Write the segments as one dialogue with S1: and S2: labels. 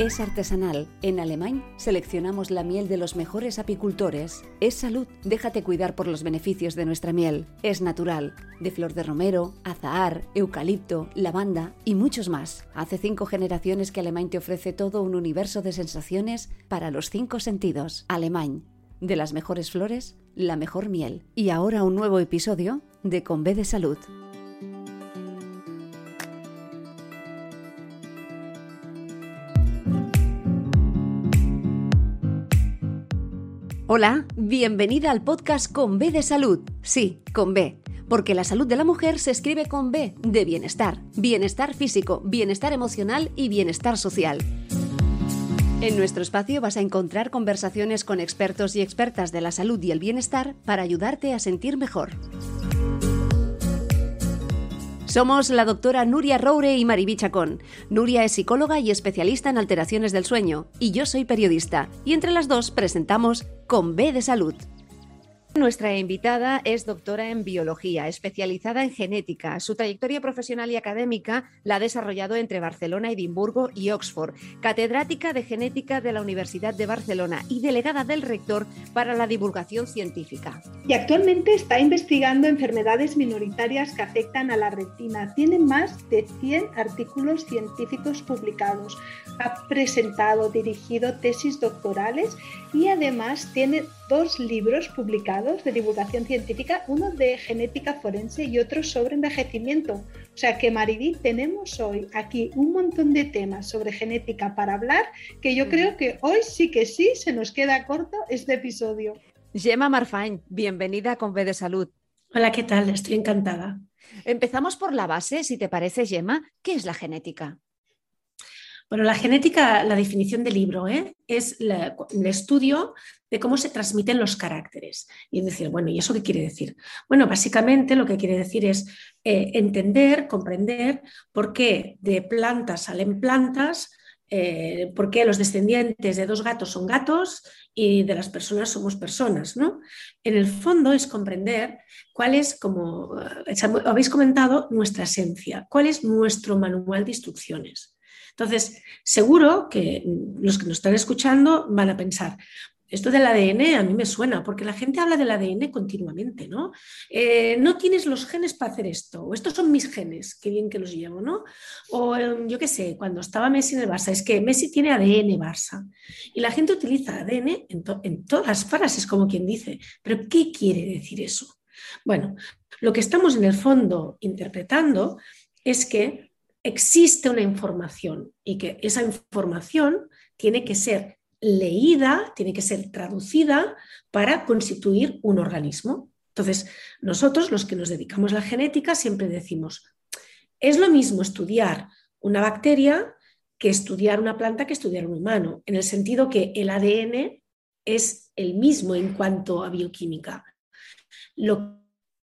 S1: Es artesanal. En Alemán seleccionamos la miel de los mejores apicultores. Es salud. Déjate cuidar por los beneficios de nuestra miel. Es natural. De flor de romero, azahar, eucalipto, lavanda y muchos más. Hace cinco generaciones que Alemán te ofrece todo un universo de sensaciones para los cinco sentidos. Alemán. De las mejores flores, la mejor miel. Y ahora un nuevo episodio de Con B de Salud. Hola, bienvenida al podcast Con B de Salud. Sí, con B. Porque la salud de la mujer se escribe con B de bienestar. Bienestar físico, bienestar emocional y bienestar social. En nuestro espacio vas a encontrar conversaciones con expertos y expertas de la salud y el bienestar para ayudarte a sentir mejor. Somos la doctora Nuria Roure y Mariby Chacón. Nuria es psicóloga y especialista en alteraciones del sueño, y yo soy periodista, y entre las dos presentamos Con B de Salud. Nuestra invitada es doctora en biología, especializada en genética. Su trayectoria profesional y académica la ha desarrollado entre Barcelona, Edimburgo y Oxford, catedrática de genética de la Universidad de Barcelona y delegada del rector para la divulgación científica.
S2: Y actualmente está investigando enfermedades minoritarias que afectan a la retina. Tiene más de 100 artículos científicos publicados. Ha presentado, dirigido tesis doctorales y además tiene dos libros publicados de divulgación científica, uno de genética forense y otro sobre envejecimiento. O sea que Mariví, tenemos hoy aquí un montón de temas sobre genética para hablar que yo creo que hoy sí que sí se nos queda corto este episodio.
S1: Gemma Marfañ, bienvenida con B de Salud.
S3: Hola, ¿qué tal? Estoy encantada.
S1: Empezamos por la base, si te parece, Gemma. ¿Qué es la genética?
S3: Bueno, la genética, la definición del libro, ¿eh? es el estudio de cómo se transmiten los caracteres. Y decir, bueno, ¿y eso qué quiere decir? Bueno, básicamente lo que quiere decir es eh, entender, comprender por qué de plantas salen plantas, eh, por qué los descendientes de dos gatos son gatos y de las personas somos personas. ¿no? En el fondo es comprender cuál es, como habéis comentado, nuestra esencia, cuál es nuestro manual de instrucciones. Entonces, seguro que los que nos están escuchando van a pensar, esto del ADN a mí me suena, porque la gente habla del ADN continuamente, ¿no? Eh, no tienes los genes para hacer esto, o estos son mis genes, qué bien que los llevo, ¿no? O em, yo qué sé, cuando estaba Messi en el Barça, es que Messi tiene ADN Barça. Y la gente utiliza ADN en, en todas las frases, como quien dice, pero ¿qué quiere decir eso? Bueno, lo que estamos en el fondo interpretando es que existe una información y que esa información tiene que ser leída, tiene que ser traducida para constituir un organismo. Entonces, nosotros, los que nos dedicamos a la genética, siempre decimos, es lo mismo estudiar una bacteria que estudiar una planta que estudiar un humano, en el sentido que el ADN es el mismo en cuanto a bioquímica. Lo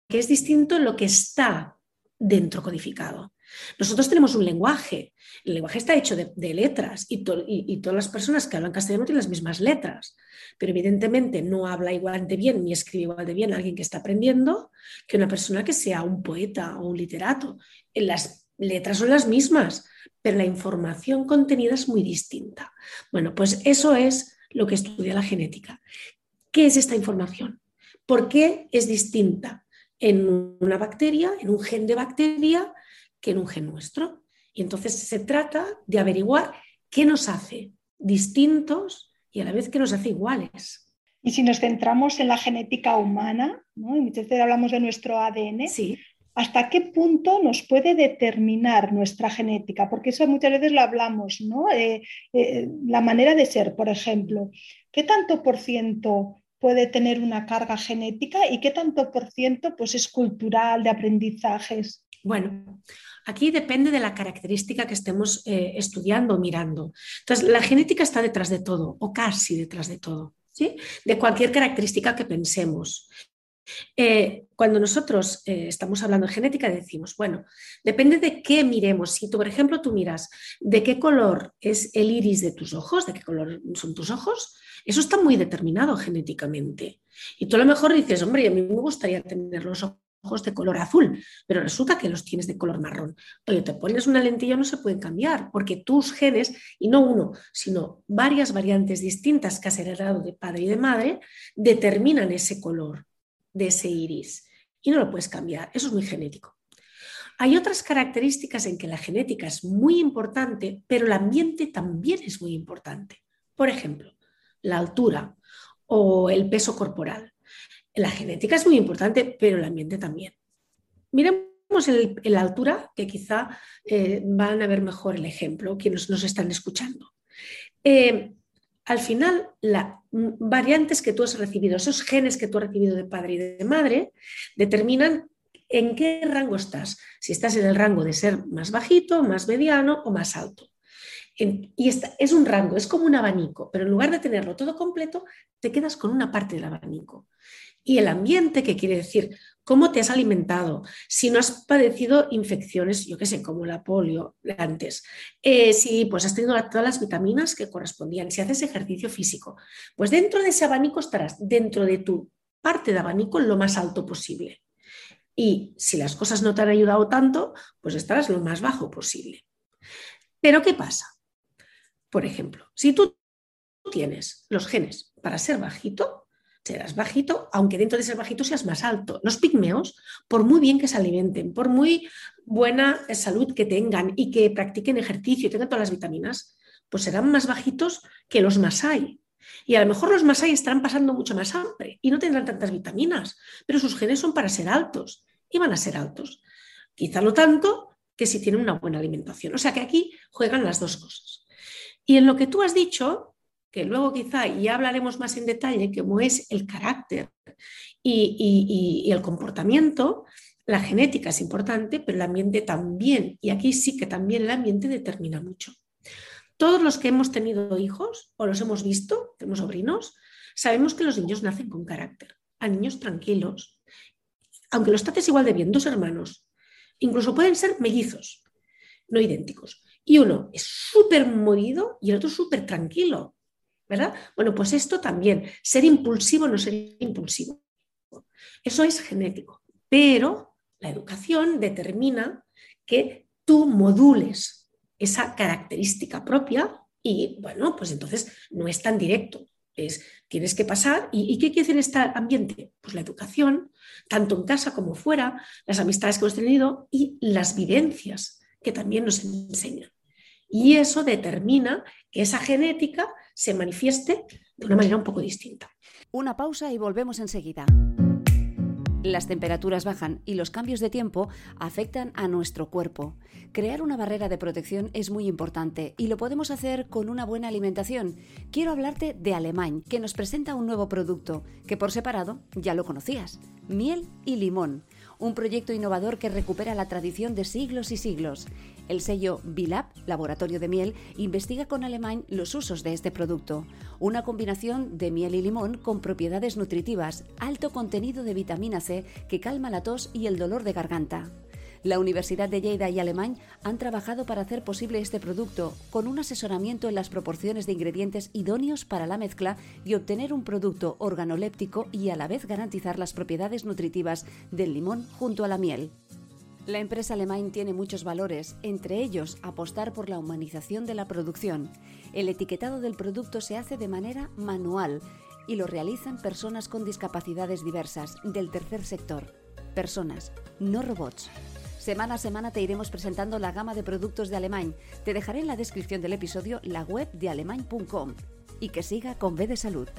S3: que es distinto es lo que está dentro codificado. Nosotros tenemos un lenguaje, el lenguaje está hecho de, letras y, todas las personas que hablan castellano tienen las mismas letras, pero evidentemente no habla igual de bien ni escribe igual de bien alguien que está aprendiendo que una persona que sea un poeta o un literato. Las letras son las mismas, pero la información contenida es muy distinta. Bueno, pues eso es lo que estudia la genética. ¿Qué es esta información? ¿Por qué es distinta en una bacteria, en un gen de bacteria, que en un gen nuestro. Y entonces se trata de averiguar qué nos hace distintos y a la vez qué nos hace iguales.
S2: Y si nos centramos en la genética humana, ¿no? y muchas veces hablamos de nuestro ADN,
S3: sí.
S2: ¿hasta qué punto nos puede determinar nuestra genética? Porque eso muchas veces lo hablamos, ¿no? Eh, eh, la manera de ser, por ejemplo. ¿Qué tanto por ciento puede tener una carga genética y qué tanto por ciento pues, es cultural, de aprendizajes?
S3: Bueno, aquí depende de la característica que estemos eh, estudiando o mirando. Entonces, la genética está detrás de todo, o casi detrás de todo, ¿sí? De cualquier característica que pensemos. Eh, cuando nosotros eh, estamos hablando de genética decimos, bueno, depende de qué miremos. Si tú, por ejemplo, tú miras de qué color es el iris de tus ojos, de qué color son tus ojos, eso está muy determinado genéticamente. Y tú a lo mejor dices, hombre, a mí me gustaría tener los ojos de color azul, pero resulta que los tienes de color marrón. Oye, te pones una lentilla, no se pueden cambiar, porque tus genes, y no uno, sino varias variantes distintas que has heredado de padre y de madre, determinan ese color de ese iris. Y no lo puedes cambiar, eso es muy genético. Hay otras características en que la genética es muy importante, pero el ambiente también es muy importante. Por ejemplo, la altura o el peso corporal. La genética es muy importante, pero el ambiente también. Miremos la altura, que quizá eh, van a ver mejor el ejemplo, quienes nos están escuchando. Eh, al final, las variantes que tú has recibido, esos genes que tú has recibido de padre y de madre, determinan en qué rango estás. Si estás en el rango de ser más bajito, más mediano o más alto. Y es un rango, es como un abanico, pero en lugar de tenerlo todo completo, te quedas con una parte del abanico y el ambiente, que quiere decir cómo te has alimentado, si no has padecido infecciones, yo qué sé, como la polio antes, eh, si pues has tenido todas las vitaminas que correspondían, si haces ejercicio físico, pues dentro de ese abanico estarás dentro de tu parte de abanico lo más alto posible. Y si las cosas no te han ayudado tanto, pues estarás lo más bajo posible. Pero ¿qué pasa? Por ejemplo, si tú tienes los genes para ser bajito, serás bajito, aunque dentro de ser bajito seas más alto. Los pigmeos, por muy bien que se alimenten, por muy buena salud que tengan y que practiquen ejercicio y tengan todas las vitaminas, pues serán más bajitos que los masai. Y a lo mejor los masai estarán pasando mucho más hambre y no tendrán tantas vitaminas, pero sus genes son para ser altos y van a ser altos. Quizá no tanto que si tienen una buena alimentación. O sea que aquí juegan las dos cosas. Y en lo que tú has dicho, que luego quizá ya hablaremos más en detalle, como es el carácter y, el comportamiento, la genética es importante, pero el ambiente también. Y aquí sí que también el ambiente determina mucho. Todos los que hemos tenido hijos o los hemos visto, tenemos sobrinos, sabemos que los niños nacen con carácter. A niños tranquilos, aunque los trates igual de bien, dos hermanos, incluso pueden ser mellizos, no idénticos. Y uno es súper movido y el otro súper tranquilo. ¿verdad? Bueno, pues esto también, ser impulsivo no ser impulsivo. Eso es genético, pero la educación determina que tú modules esa característica propia y bueno, pues entonces no es tan directo. Es, tienes que pasar. ¿Y, qué quiere decir este ambiente? Pues la educación, tanto en casa como fuera, las amistades que hemos tenido y las vivencias que también nos enseñan. Y eso determina que esa genética se manifieste de una manera un poco distinta.
S1: Una pausa y volvemos enseguida. Las temperaturas bajan y los cambios de tiempo afectan a nuestro cuerpo. Crear una barrera de protección es muy importante y lo podemos hacer con una buena alimentación. Quiero hablarte de Alemán, que nos presenta un nuevo producto que por separado ya lo conocías, miel y limón un proyecto innovador que recupera la tradición de siglos y siglos. El sello Bilab, Laboratorio de Miel, investiga con Alemán los usos de este producto. Una combinación de miel y limón con propiedades nutritivas, alto contenido de vitamina C que calma la tos y el dolor de garganta. La Universidad de Lleida y Alemán han trabajado para hacer posible este producto, con un asesoramiento en las proporciones de ingredientes idóneos para la mezcla y obtener un producto organoléptico y a la vez garantizar las propiedades nutritivas del limón junto a la miel. La empresa alemán tiene muchos valores, entre ellos apostar por la humanización de la producción. El etiquetado del producto se hace de manera manual y lo realizan personas con discapacidades diversas del tercer sector. Personas, no robots. Semana a semana te iremos presentando la gama de productos de Alemán. Te dejaré en la descripción del episodio la web de alemán.com. Y que siga con B de Salud.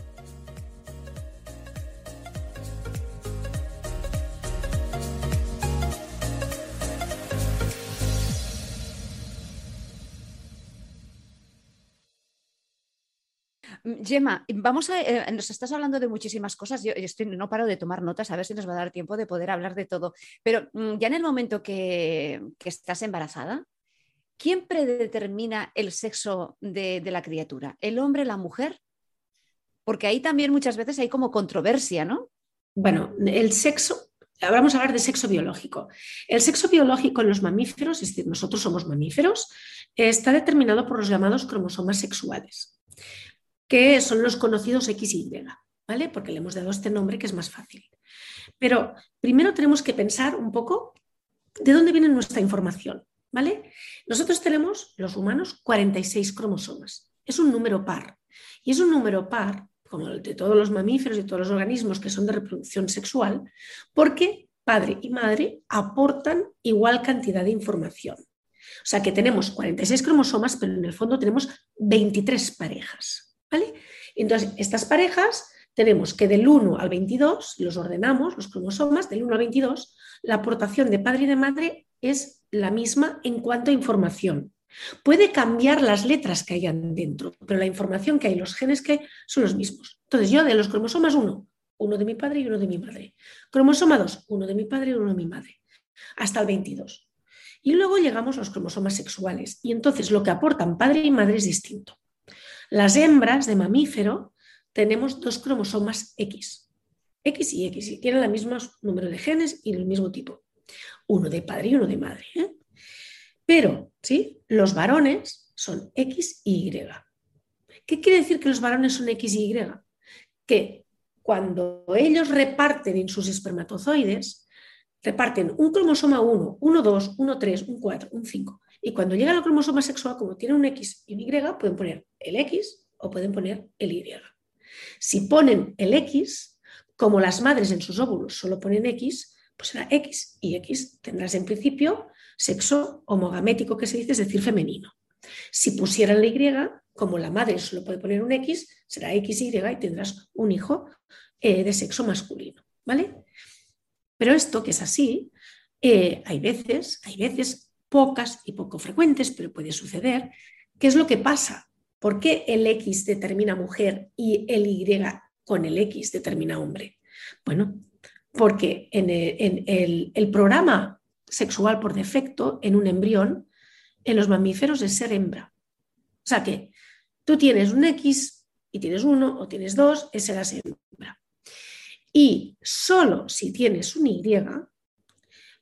S4: Gemma, vamos a, eh, nos estás hablando de muchísimas cosas. Yo, estoy, no paro de tomar notas a ver si nos va a dar tiempo de poder hablar de todo. Pero mm, ya en el momento que, estás embarazada, ¿quién predetermina el sexo de, de, la criatura? ¿El hombre, la mujer? Porque ahí también muchas veces hay como controversia, ¿no?
S3: Bueno, el sexo, vamos a hablar de sexo biológico. El sexo biológico en los mamíferos, es decir, nosotros somos mamíferos, está determinado por los llamados cromosomas sexuales que son los conocidos XY, ¿vale? Porque le hemos dado este nombre que es más fácil. Pero primero tenemos que pensar un poco de dónde viene nuestra información, ¿vale? Nosotros tenemos, los humanos, 46 cromosomas. Es un número par. Y es un número par, como el de todos los mamíferos y todos los organismos que son de reproducción sexual, porque padre y madre aportan igual cantidad de información. O sea que tenemos 46 cromosomas, pero en el fondo tenemos 23 parejas. Entonces, estas parejas tenemos que del 1 al 22, los ordenamos, los cromosomas, del 1 al 22, la aportación de padre y de madre es la misma en cuanto a información. Puede cambiar las letras que hayan dentro, pero la información que hay, los genes que hay, son los mismos. Entonces, yo de los cromosomas 1, uno de mi padre y uno de mi madre. Cromosoma 2, uno de mi padre y uno de mi madre. Hasta el 22. Y luego llegamos a los cromosomas sexuales. Y entonces lo que aportan padre y madre es distinto. Las hembras de mamífero tenemos dos cromosomas X, X y X, y tienen el mismo número de genes y el mismo tipo, uno de padre y uno de madre. ¿eh? Pero, ¿sí? Los varones son X y Y. ¿Qué quiere decir que los varones son X y Y? Que cuando ellos reparten en sus espermatozoides, reparten un cromosoma 1, 1, 2, 1, 3, un 4, un 5. Y cuando llega la cromosoma sexual, como tiene un X y un Y, pueden poner el X o pueden poner el Y. Si ponen el X, como las madres en sus óvulos solo ponen X, pues será X y X tendrás en principio sexo homogamético, que se dice, es decir, femenino. Si pusieran la Y, como la madre solo puede poner un X, será X y y tendrás un hijo eh, de sexo masculino. ¿Vale? Pero esto que es así, eh, hay veces, hay veces pocas y poco frecuentes, pero puede suceder. ¿Qué es lo que pasa? ¿Por qué el X determina mujer y el Y con el X determina hombre? Bueno, porque en el, programa sexual por defecto en un embrión, en los mamíferos es ser hembra. O sea que tú tienes un X y tienes uno o tienes dos, es serás hembra. Y solo si tienes un Y,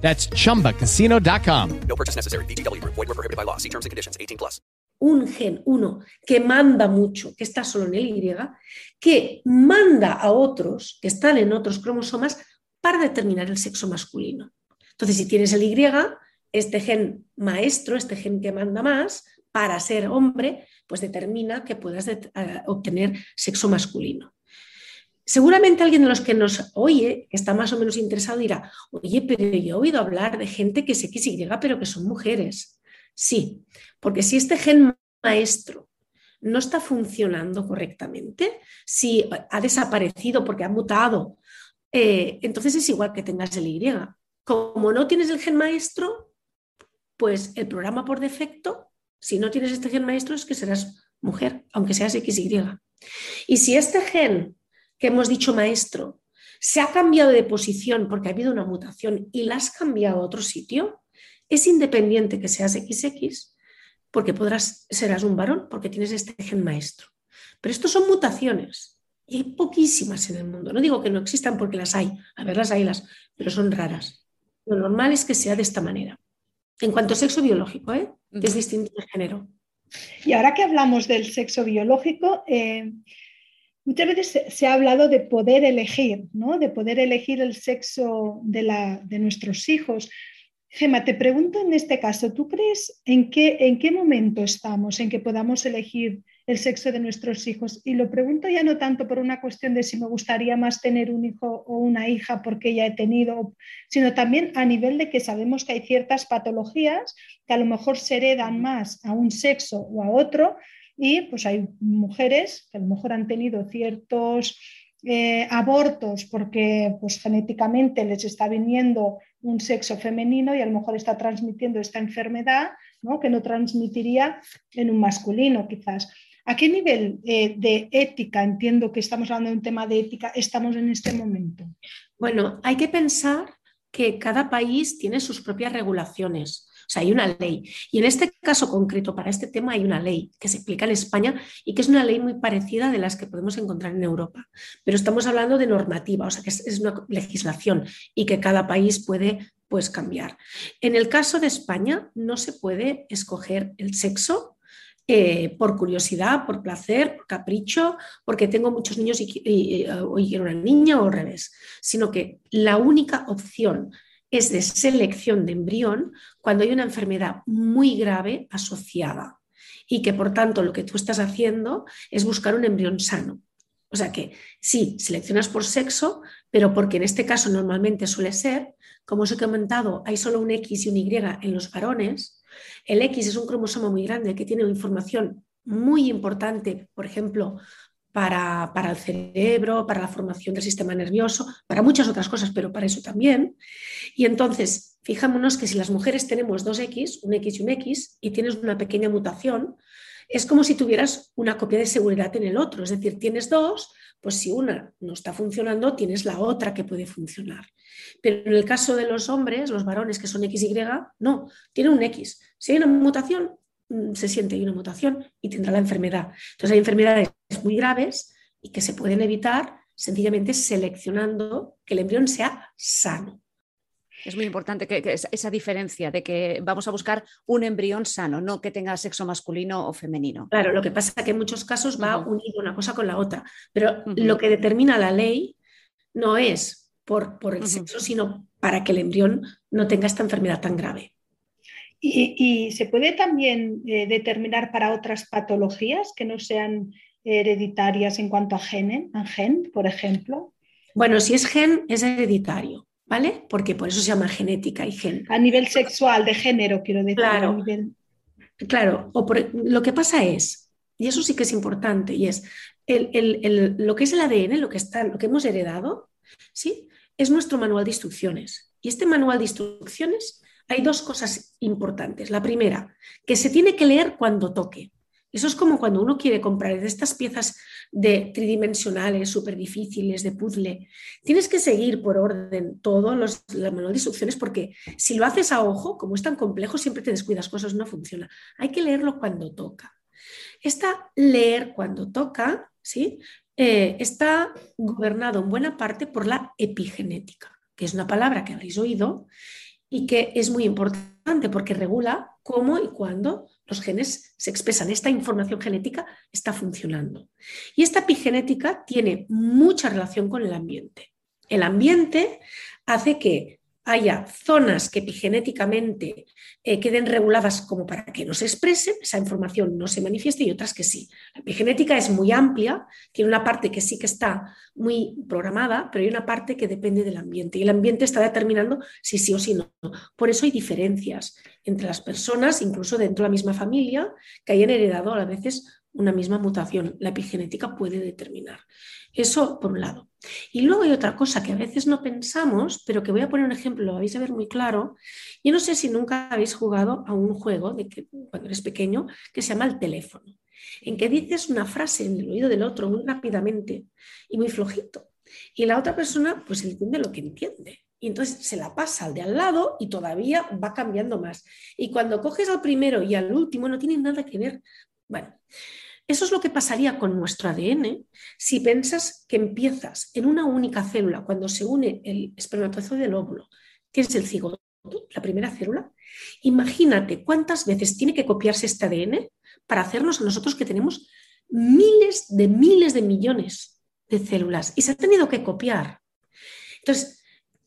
S5: That's chumbacasino.com. No purchase necessary. BGW. Void were prohibited by law. See terms and conditions 18 plus. Un gen, uno, que manda mucho, que está solo en el Y, que manda a otros que están en otros cromosomas para determinar el sexo masculino. Entonces, si tienes el Y, este gen maestro, este gen que manda más, para ser hombre, pues determina que puedas obtener sexo masculino. Seguramente alguien de los que nos oye, que está más o menos interesado, dirá, oye, pero yo he oído hablar de gente que es XY, pero que son mujeres. Sí, porque si este gen maestro no está funcionando correctamente, si ha desaparecido porque ha mutado, eh, entonces es igual que tengas el Y. Como no tienes el gen maestro, pues el programa por defecto, si no tienes este gen maestro, es que serás mujer, aunque seas XY. Y si este gen que hemos dicho maestro, se ha cambiado de posición porque ha habido una mutación y la has cambiado a otro sitio, es independiente que seas XX, porque podrás, serás un varón porque tienes este gen maestro. Pero estos son mutaciones y hay poquísimas en el mundo. No digo que no existan porque las hay, a ver, las hay, las, pero son raras. Lo normal es que sea de esta manera. En cuanto a sexo biológico, ¿eh? que es distinto de género.
S2: Y ahora que hablamos del sexo biológico, eh, Muchas veces se, ha hablado de poder elegir, ¿no? de poder elegir el sexo de, la, de nuestros hijos. Gema, te pregunto en este caso, ¿tú crees en qué, en qué momento estamos en que podamos elegir el sexo de nuestros hijos. Y lo pregunto ya no tanto por una cuestión de si me gustaría más tener un hijo o una hija porque ya he tenido, sino también a nivel de que sabemos que hay ciertas patologías que a lo mejor se heredan más a un sexo o a otro y pues hay mujeres que a lo mejor han tenido ciertos eh, abortos porque pues, genéticamente les está viniendo un sexo femenino y a lo mejor está transmitiendo esta enfermedad ¿no? que no transmitiría en un masculino quizás. ¿A qué nivel eh, de ética, entiendo que estamos hablando de un tema de ética, estamos en este momento?
S3: Bueno, hay que pensar que cada país tiene sus propias regulaciones. O sea, hay una ley. Y en este caso concreto, para este tema, hay una ley que se aplica en España y que es una ley muy parecida de las que podemos encontrar en Europa. Pero estamos hablando de normativa, o sea, que es, una legislación y que cada país puede pues, cambiar. En el caso de España, no se puede escoger el sexo eh, por curiosidad, por placer, por capricho, porque tengo muchos niños y, y, quiero una niña o al revés, sino que la única opción es de selección de embrión cuando hay una enfermedad muy grave asociada y que por tanto lo que tú estás haciendo es buscar un embrión sano. O sea que sí, seleccionas por sexo, pero porque en este caso normalmente suele ser, como os he comentado, hay solo un X y un Y en los varones. El X es un cromosoma muy grande que tiene información muy importante, por ejemplo, para, el cerebro, para la formación del sistema nervioso, para muchas otras cosas, pero para eso también. Y entonces, fijémonos que si las mujeres tenemos dos X, un X y un X, y tienes una pequeña mutación, es como si tuvieras una copia de seguridad en el otro. Es decir, tienes dos, pues si una no está funcionando, tienes la otra que puede funcionar. Pero en el caso de los hombres, los varones que son XY, no, tienen un X. Si hay una mutación, Mm, se siente hay una mutación y tendrá la enfermedad. Entonces hay enfermedades muy graves y que se pueden evitar sencillamente seleccionando que el embrión sea sano.
S4: Es muy importante que, esa diferencia de que vamos a buscar un embrión sano, no que tenga sexo masculino o femenino.
S3: Claro, lo que pasa es que en muchos casos va unido una cosa con la otra, pero lo que determina la ley no es por, por el sexo, sino para que el embrión no tenga esta enfermedad tan grave.
S2: Y, se puede también eh, determinar para otras patologías que no sean hereditarias en cuanto a, gen, a gen, por ejemplo.
S3: Bueno, si es gen, es hereditario, ¿vale? Porque por eso se llama genética y gen.
S2: A nivel sexual, de género, quiero decir.
S3: Claro, claro. O lo que pasa es, y eso sí que es importante, y es lo que es el ADN, lo que, está, lo que hemos heredado, ¿sí? Es nuestro manual de instrucciones. Y este manual de instrucciones hay dos cosas importantes. La primera, que se tiene que leer cuando toque. Eso es como cuando uno quiere comprar estas piezas de tridimensionales súper difíciles de puzzle. Tienes que seguir por orden todos los la manual de instrucciones porque si lo haces a ojo, como es tan complejo, siempre te descuidas cosas, no funciona. Hay que leerlo cuando toca. Esta leer cuando toca, ¿sí? Eh, está gobernado en buena parte por la epigenética, que es una palabra que habréis oído y que es muy importante porque regula cómo y cuándo los genes se expresan. Esta información genética está funcionando. Y esta epigenética tiene mucha relación con el ambiente. El ambiente hace que haya zonas que epigenéticamente eh, queden reguladas como para que no se expresen, esa información no se manifieste y otras que sí. La epigenética es muy amplia, tiene una parte que sí que está muy programada, pero hay una parte que depende del ambiente y el ambiente está determinando si sí o si no. Por eso hay diferencias entre las personas, incluso dentro de la misma familia, que hayan heredado a veces una misma mutación. La epigenética puede determinar. Eso por un lado. Y luego hay otra cosa que a veces no pensamos, pero que voy a poner un ejemplo, lo vais a ver muy claro. Yo no sé si nunca habéis jugado a un juego de que, cuando eres pequeño que se llama el teléfono, en que dices una frase en el oído del otro muy rápidamente y muy flojito. Y la otra persona pues entiende lo que entiende. Y entonces se la pasa al de al lado y todavía va cambiando más. Y cuando coges al primero y al último no tienen nada que ver. Bueno, eso es lo que pasaría con nuestro ADN si piensas que empiezas en una única célula, cuando se une el espermatozoide del óvulo, tienes el cigoto, la primera célula. Imagínate cuántas veces tiene que copiarse este ADN para hacernos a nosotros que tenemos miles de miles de millones de células y se ha tenido que copiar. Entonces,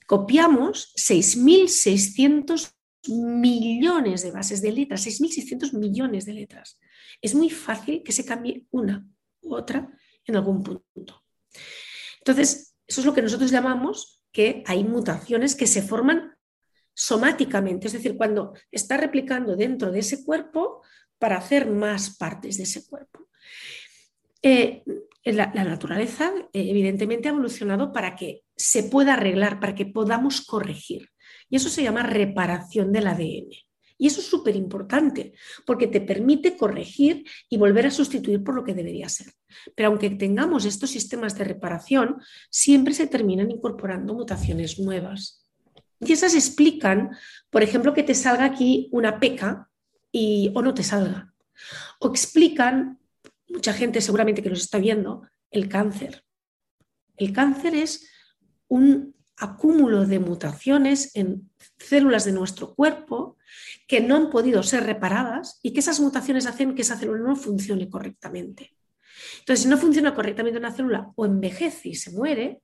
S3: copiamos 6.600 millones de bases de letras, 6.600 millones de letras. Es muy fácil que se cambie una u otra en algún punto. Entonces, eso es lo que nosotros llamamos que hay mutaciones que se forman somáticamente, es decir, cuando está replicando dentro de ese cuerpo para hacer más partes de ese cuerpo. Eh, la, naturaleza, eh, evidentemente, ha evolucionado para que se pueda arreglar, para que podamos corregir. Y eso se llama reparación del ADN. Y eso es súper importante, porque te permite corregir y volver a sustituir por lo que debería ser. Pero aunque tengamos estos sistemas de reparación, siempre se terminan incorporando mutaciones nuevas. Y esas explican, por ejemplo, que te salga aquí una peca y, o no te salga. O explican mucha gente seguramente que nos está viendo, el cáncer. El cáncer es un acúmulo de mutaciones en células de nuestro cuerpo que no han podido ser reparadas y que esas mutaciones hacen que esa célula no funcione correctamente. Entonces, si no funciona correctamente una célula, o envejece y se muere,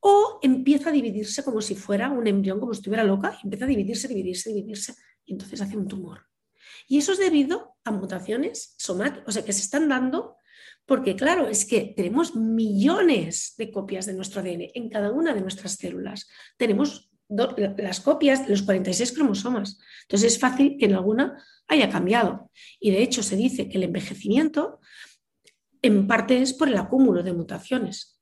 S3: o empieza a dividirse como si fuera un embrión, como si estuviera loca, y empieza a dividirse, dividirse, dividirse, y entonces hace un tumor. Y eso es debido a mutaciones somáticas, o sea, que se están dando porque, claro, es que tenemos millones de copias de nuestro ADN en cada una de nuestras células. Tenemos las copias de los 46 cromosomas. Entonces es fácil que en alguna haya cambiado. Y de hecho se dice que el envejecimiento en parte es por el acúmulo de mutaciones.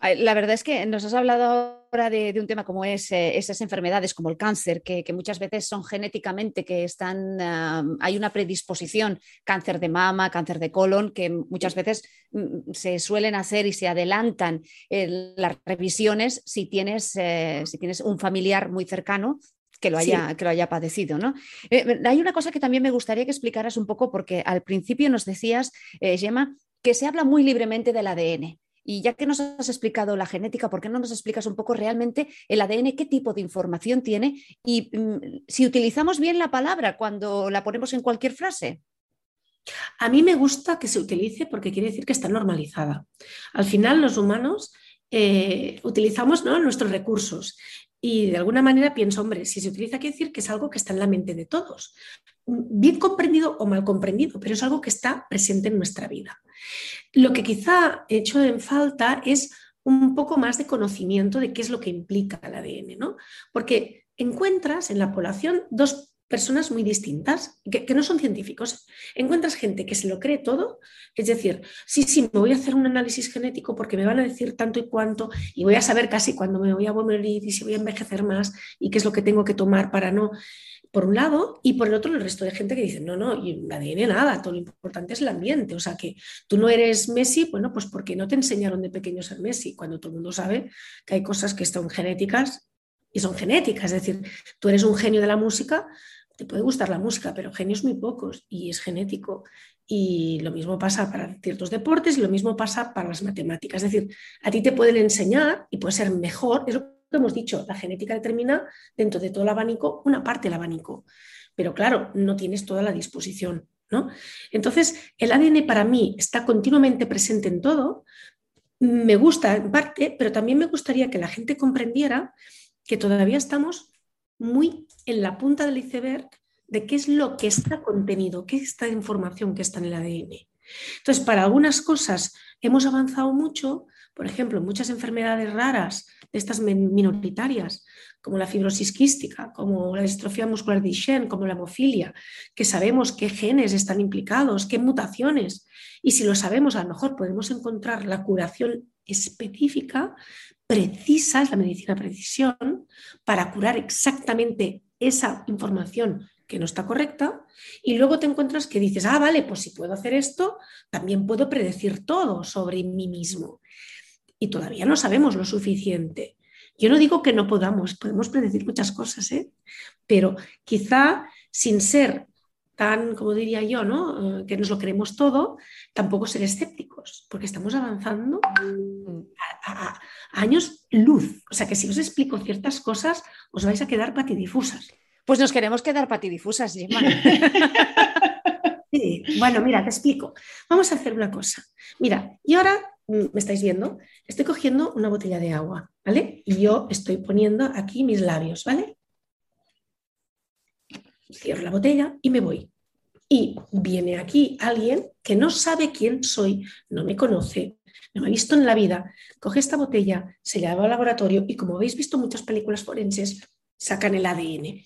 S4: La verdad es que nos has hablado ahora de, un tema como es eh, esas enfermedades como el cáncer, que, muchas veces son genéticamente, que están, hay una predisposición, cáncer de mama, cáncer de colon, que muchas veces mm, se suelen hacer y se adelantan las revisiones si tienes, eh, si tienes un familiar muy cercano que lo haya, que lo haya padecido. ¿no? Eh, hay una cosa que también me gustaría que explicaras un poco, porque al principio nos decías, Gemma, que se habla muy libremente del ADN. Y ya que nos has explicado la genética, ¿por qué no nos explicas un poco realmente el ADN, qué tipo de información tiene y mm, si utilizamos bien la palabra cuando la ponemos en cualquier frase?
S3: A mí me gusta que se utilice porque quiere decir que está normalizada. Al final los humanos eh, utilizamos nuestros recursos y de alguna manera pienso, hombre, si se utiliza quiere decir que es algo que está en la mente de todos, bien comprendido o mal comprendido, pero es algo que está presente en nuestra vida. Lo que quizá he hecho en falta es un poco más de conocimiento de qué es lo que implica el ADN, ¿no? Porque encuentras en la población dos personas muy distintas, que, no son científicos. Encuentras gente que se lo cree todo, es decir, sí, sí, me voy a hacer un análisis genético porque me van a decir tanto y cuánto y voy a saber casi cuándo me voy a morir y si voy a envejecer más y qué es lo que tengo que tomar para no. Por un lado, y por el otro el resto de gente que dice, no, no, el ADN nada, todo lo importante es el ambiente, o sea que tú no eres Messi, bueno, pues porque no te enseñaron de pequeño a ser Messi, cuando todo el mundo sabe que hay cosas que son genéticas y son genéticas, es decir, tú eres un genio de la música, te puede gustar la música, pero genios muy pocos y es genético. Y lo mismo pasa para ciertos deportes y lo mismo pasa para las matemáticas. Es decir, a ti te pueden enseñar y puede ser mejor, es hemos dicho, la genética determina dentro de todo el abanico una parte del abanico, pero claro, no tienes toda la disposición. ¿no? Entonces, el ADN para mí está continuamente presente en todo, me gusta en parte, pero también me gustaría que la gente comprendiera que todavía estamos muy en la punta del iceberg de qué es lo que está contenido, qué es esta información que está en el ADN. Entonces, para algunas cosas hemos avanzado mucho, por ejemplo, muchas enfermedades raras de estas minoritarias, como la fibrosis quística, como la distrofia muscular de Duchenne, como la hemofilia, que sabemos qué genes están implicados, qué mutaciones, y si lo sabemos, a lo mejor podemos encontrar la curación específica, precisa, es la medicina precisión, para curar exactamente esa información que no está correcta, y luego te encuentras que dices, ah, vale, pues si puedo hacer esto, también puedo predecir todo sobre mí mismo y todavía no sabemos lo suficiente. Yo no digo que no podamos, podemos predecir muchas cosas, ¿eh? pero quizá sin ser tan, como diría yo, ¿no? Eh, que nos lo creemos todo, tampoco ser escépticos, porque estamos avanzando a, años luz. O sea que si os explico ciertas cosas, os vais a quedar patidifusas.
S4: Pues nos queremos quedar patidifusas, Gemma.
S3: Bueno, mira, te explico. Vamos a hacer una cosa. Mira, y ahora mm, me estáis viendo, estoy cogiendo una botella de agua, ¿vale? Y yo estoy poniendo aquí mis labios, ¿vale? Cierro la botella y me voy. Y viene aquí alguien que no sabe quién soy, no me conoce, no me ha visto en la vida, coge esta botella, se la lleva al laboratorio y como habéis visto muchas películas forenses, sacan el ADN.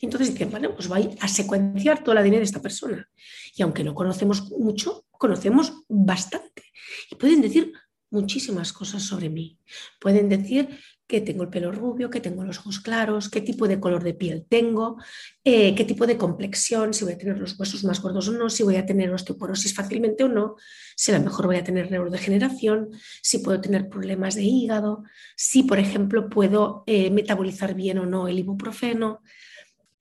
S3: Entonces dicen, bueno, pues voy a secuenciar todo el ADN de esta persona. Y aunque no conocemos mucho, conocemos bastante. Y pueden decir muchísimas cosas sobre mí. Pueden decir que tengo el pelo rubio, que tengo los ojos claros, qué tipo de color de piel tengo, eh, qué tipo de complexión, si voy a tener los huesos más gordos o no, si voy a tener osteoporosis fácilmente o no, si a lo mejor voy a tener neurodegeneración, si puedo tener problemas de hígado, si por ejemplo puedo eh, metabolizar bien o no el ibuprofeno.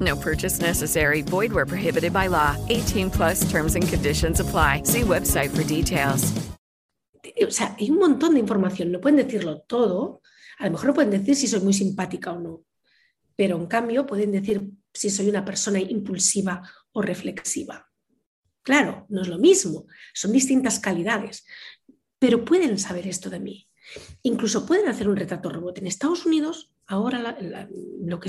S6: No purchase necessary. Void where prohibited by law. 18 plus terms and conditions apply. See website for details.
S3: O sea, hay un montón de información. No pueden decirlo todo. A lo mejor no pueden decir si soy muy simpática o no. Pero en cambio pueden decir si soy una persona impulsiva o reflexiva. Claro, no es lo mismo. Son distintas calidades. Pero pueden saber esto de mí. Incluso pueden hacer un retrato robot. En Estados Unidos, ahora la, la, lo que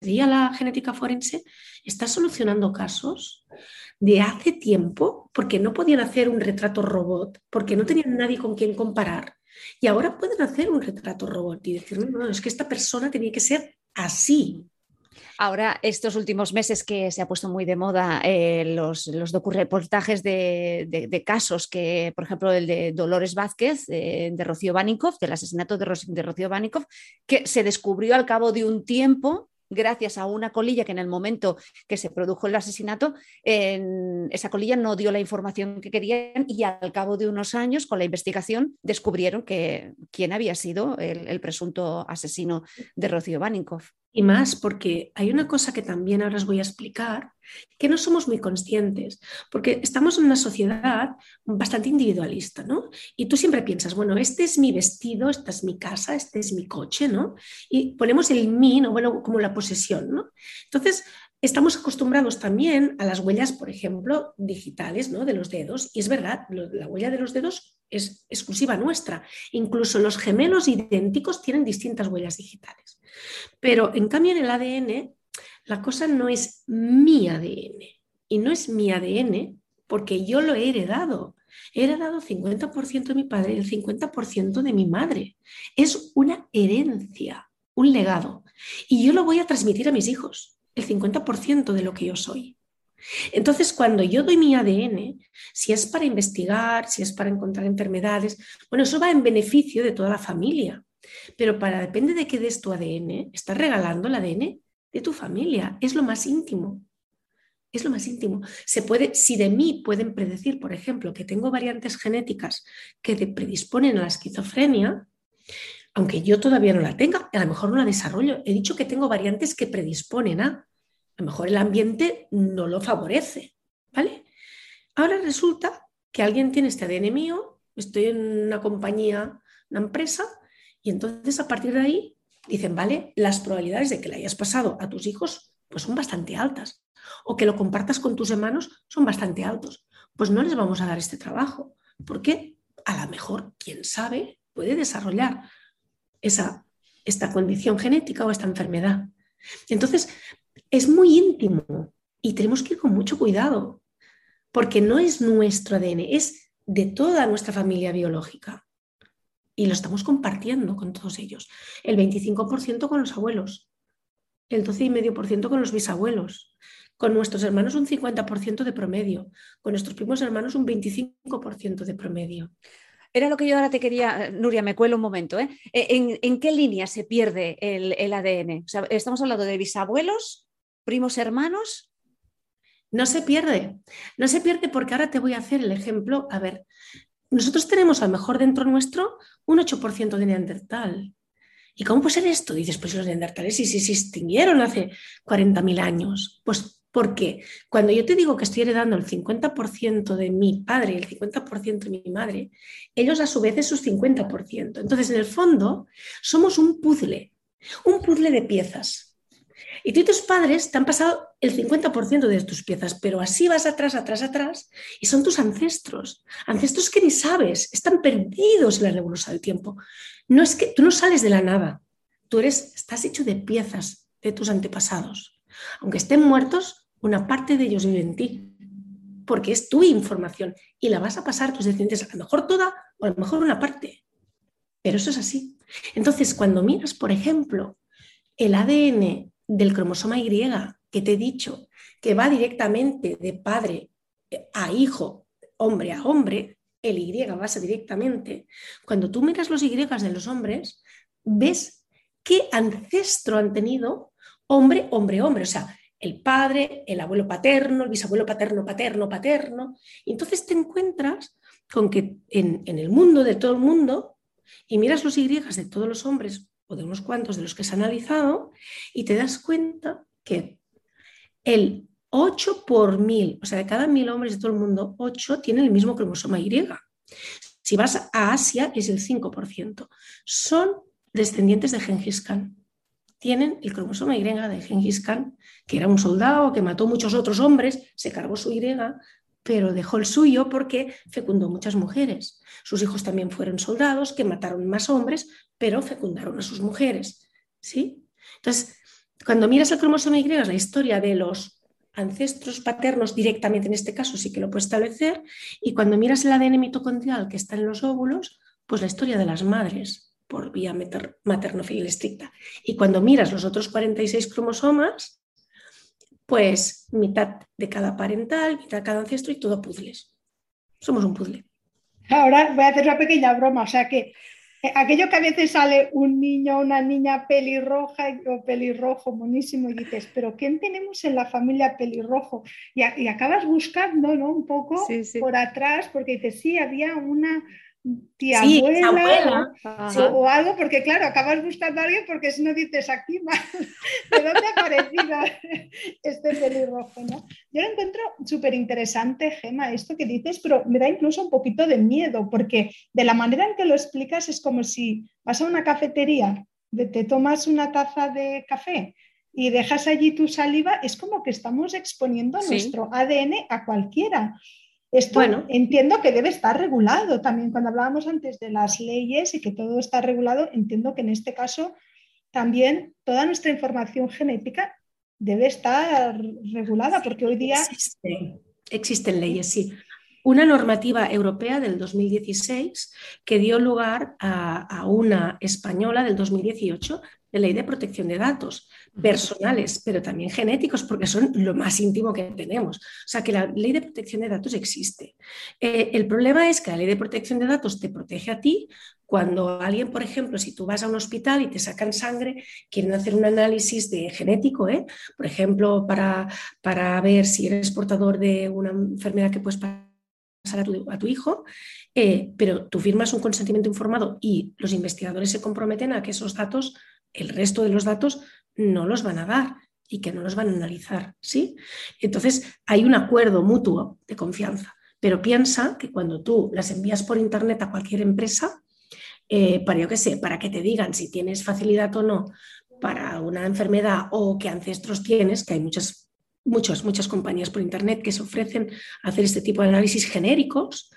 S3: la genética forense está solucionando casos de hace tiempo porque no podían hacer un retrato robot, porque no tenían nadie con quien comparar. Y ahora pueden hacer un retrato robot y decir, no, no, es que esta persona tenía que ser así.
S4: Ahora, estos últimos meses que se ha puesto muy de moda eh, los, los de, de, de, casos, que, por ejemplo, el de Dolores Vázquez, eh, de Rocío Banikov, del asesinato de, de Rocío Banikov, que se descubrió al cabo de un tiempo gracias a una colilla que en el momento que se produjo el asesinato, esa colilla no dio la información que querían y al cabo de unos años, con la investigación, descubrieron que quién había sido el, el presunto asesino de Rocío Banikov.
S3: Y más porque hay una cosa que también ahora os voy a explicar, que no somos muy conscientes, porque estamos en una sociedad bastante individualista, ¿no? Y tú siempre piensas, bueno, este es mi vestido, esta es mi casa, este es mi coche, ¿no? Y ponemos el mí, ¿no? Bueno, como la posesión, ¿no? Entonces, estamos acostumbrados también a las huellas, por ejemplo, digitales, ¿no? De los dedos. Y es verdad, la huella de los dedos es exclusiva nuestra. Incluso los gemelos idénticos tienen distintas huellas digitales. Pero en cambio en el ADN, la cosa no es mi ADN. Y no es mi ADN porque yo lo he heredado. He heredado 50% de mi padre y el 50% de mi madre. Es una herencia, un legado. Y yo lo voy a transmitir a mis hijos, el 50% de lo que yo soy. Entonces, cuando yo doy mi ADN, si es para investigar, si es para encontrar enfermedades, bueno, eso va en beneficio de toda la familia. Pero para depende de qué des tu ADN, estás regalando el ADN de tu familia. Es lo más íntimo. Es lo más íntimo. Se puede, si de mí pueden predecir, por ejemplo, que tengo variantes genéticas que predisponen a la esquizofrenia, aunque yo todavía no la tenga, a lo mejor no la desarrollo. He dicho que tengo variantes que predisponen a. A lo mejor el ambiente no lo favorece, ¿vale? Ahora resulta que alguien tiene este ADN mío, estoy en una compañía, una empresa, y entonces a partir de ahí dicen, vale, las probabilidades de que le hayas pasado a tus hijos pues son bastante altas, o que lo compartas con tus hermanos son bastante altos. Pues no les vamos a dar este trabajo, porque a lo mejor, quién sabe, puede desarrollar esa, esta condición genética o esta enfermedad. Entonces, es muy íntimo y tenemos que ir con mucho cuidado, porque no es nuestro ADN, es de toda nuestra familia biológica. Y lo estamos compartiendo con todos ellos. El 25% con los abuelos, el 12,5% con los bisabuelos, con nuestros hermanos un 50% de promedio, con nuestros primos hermanos un 25% de promedio.
S4: Era lo que yo ahora te quería, Nuria, me cuelo un momento. ¿eh? ¿En, qué línea se pierde el, ADN? ¿Estamos hablando de bisabuelos, primos hermanos?
S3: No se pierde, no se pierde porque ahora te voy a hacer el ejemplo. A ver, nosotros tenemos a lo mejor dentro nuestro un 8% de neandertal. ¿Y cómo puede ser esto? Dices, pues los neandertales sí, sí se extinguieron hace 40.000 años. Pues porque cuando yo te digo que estoy heredando el 50% de mi padre y el 50% de mi madre, ellos a su vez es su 50%. Entonces, en el fondo, somos un puzzle, un puzzle de piezas. Y tú y tus padres te han pasado el 50% de tus piezas, pero así vas atrás, atrás, atrás, y son tus ancestros, ancestros que ni sabes, están perdidos en la revolución del tiempo. No es que tú no sales de la nada, tú eres, estás hecho de piezas de tus antepasados. Aunque estén muertos, una parte de ellos vive en ti, porque es tu información y la vas a pasar a tus descendientes, a lo mejor toda o a lo mejor una parte. Pero eso es así. Entonces, cuando miras, por ejemplo, el ADN del cromosoma Y, que te he dicho, que va directamente de padre a hijo, hombre a hombre, el Y va directamente, cuando tú miras los Y de los hombres, ves qué ancestro han tenido hombre, hombre, hombre, o sea, el padre, el abuelo paterno, el bisabuelo paterno, paterno, paterno. Y entonces te encuentras con que en, el mundo de todo el mundo, y miras los Y de todos los hombres o de unos cuantos de los que se han analizado, y te das cuenta que el 8 por mil, o sea, de cada mil hombres de todo el mundo, 8 tienen el mismo cromosoma Y. Si vas a Asia, es el 5%. Son descendientes de Gengis Khan tienen el cromosoma Y de Genghis Khan, que era un soldado que mató muchos otros hombres, se cargó su Y, pero dejó el suyo porque fecundó muchas mujeres. Sus hijos también fueron soldados que mataron más hombres, pero fecundaron a sus mujeres. ¿sí? Entonces, cuando miras el cromosoma Y, la historia de los ancestros paternos directamente en este caso sí que lo puedes establecer, y cuando miras el ADN mitocondrial que está en los óvulos, pues la historia de las madres, por vía materno-filial estricta. Y cuando miras los otros 46 cromosomas, pues mitad de cada parental, mitad de cada ancestro y todo puzzles. Somos un puzzle.
S2: Ahora voy a hacer una pequeña broma, o sea que eh, aquello que a veces sale un niño o una niña pelirroja o pelirrojo, monísimo, y dices, pero ¿quién tenemos en la familia pelirrojo? Y, acabas buscando ¿no? un poco por atrás, porque dices, sí, había una, tía abuela, o, algo, porque claro, acabas buscando a alguien porque si no dices aquí, ¿de dónde ha aparecido este pelirrojo? ¿no? Yo lo encuentro súper interesante, Gema, esto que dices, pero me da incluso un poquito de miedo, porque de la manera en que lo explicas es como si vas a una cafetería, te tomas una taza de café y dejas allí tu saliva, es como que estamos exponiendo nuestro ADN a cualquiera. Esto bueno, entiendo que debe estar regulado también. Cuando hablábamos antes de las leyes y que todo está regulado, entiendo que en este caso también toda nuestra información genética debe estar regulada, porque hoy día...
S3: existen leyes, sí. Una normativa europea del 2016 que dio lugar a, a una española del 2018 de ley de protección de datos personales, pero también genéticos, porque son lo más íntimo que tenemos. O sea, que la ley de protección de datos existe. Eh, el problema es que la ley de protección de datos te protege a ti cuando alguien, por ejemplo, si tú vas a un hospital y te sacan sangre, quieren hacer un análisis de genético, ¿eh? por ejemplo, para, para ver si eres portador de una enfermedad que puedes pasar a tu, hijo, eh, pero tú firmas un consentimiento informado y los investigadores se comprometen a que esos datos el resto de los datos no los van a dar y que no los van a analizar, ¿sí? Entonces, hay un acuerdo mutuo de confianza, pero piensa que cuando tú las envías por internet a cualquier empresa, eh, para yo que sé, para que te digan si tienes facilidad o no para una enfermedad o qué ancestros tienes, que hay muchas, muchas, muchas compañías por internet que se ofrecen a hacer este tipo de análisis genéricos,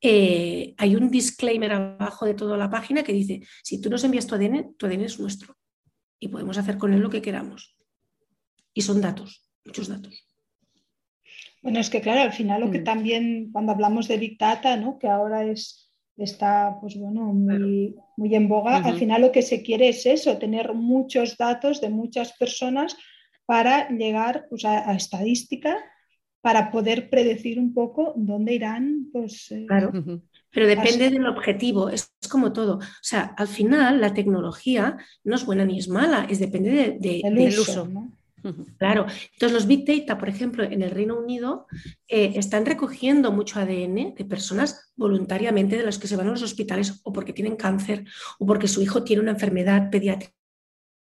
S3: eh, hay un disclaimer abajo de toda la página que dice, si tú nos envías tu ADN, tu ADN es nuestro y podemos hacer con él lo que queramos. Y son datos, muchos datos.
S2: Bueno, es que claro, al final lo que mm. también cuando hablamos de Big Data, ¿no? que ahora es, está pues bueno, muy, muy en boga, al final lo que se quiere es eso, tener muchos datos de muchas personas para llegar pues, a, estadística para poder predecir un poco dónde irán. Pues, eh,
S3: claro, pero depende del objetivo, es, como todo. O sea, al final la tecnología no es buena ni es mala, es depende del uso. Claro, entonces los Big Data, por ejemplo, en el Reino Unido, eh, están recogiendo mucho ADN de personas voluntariamente de las que se van a los hospitales o porque tienen cáncer o porque su hijo tiene una enfermedad pediátrica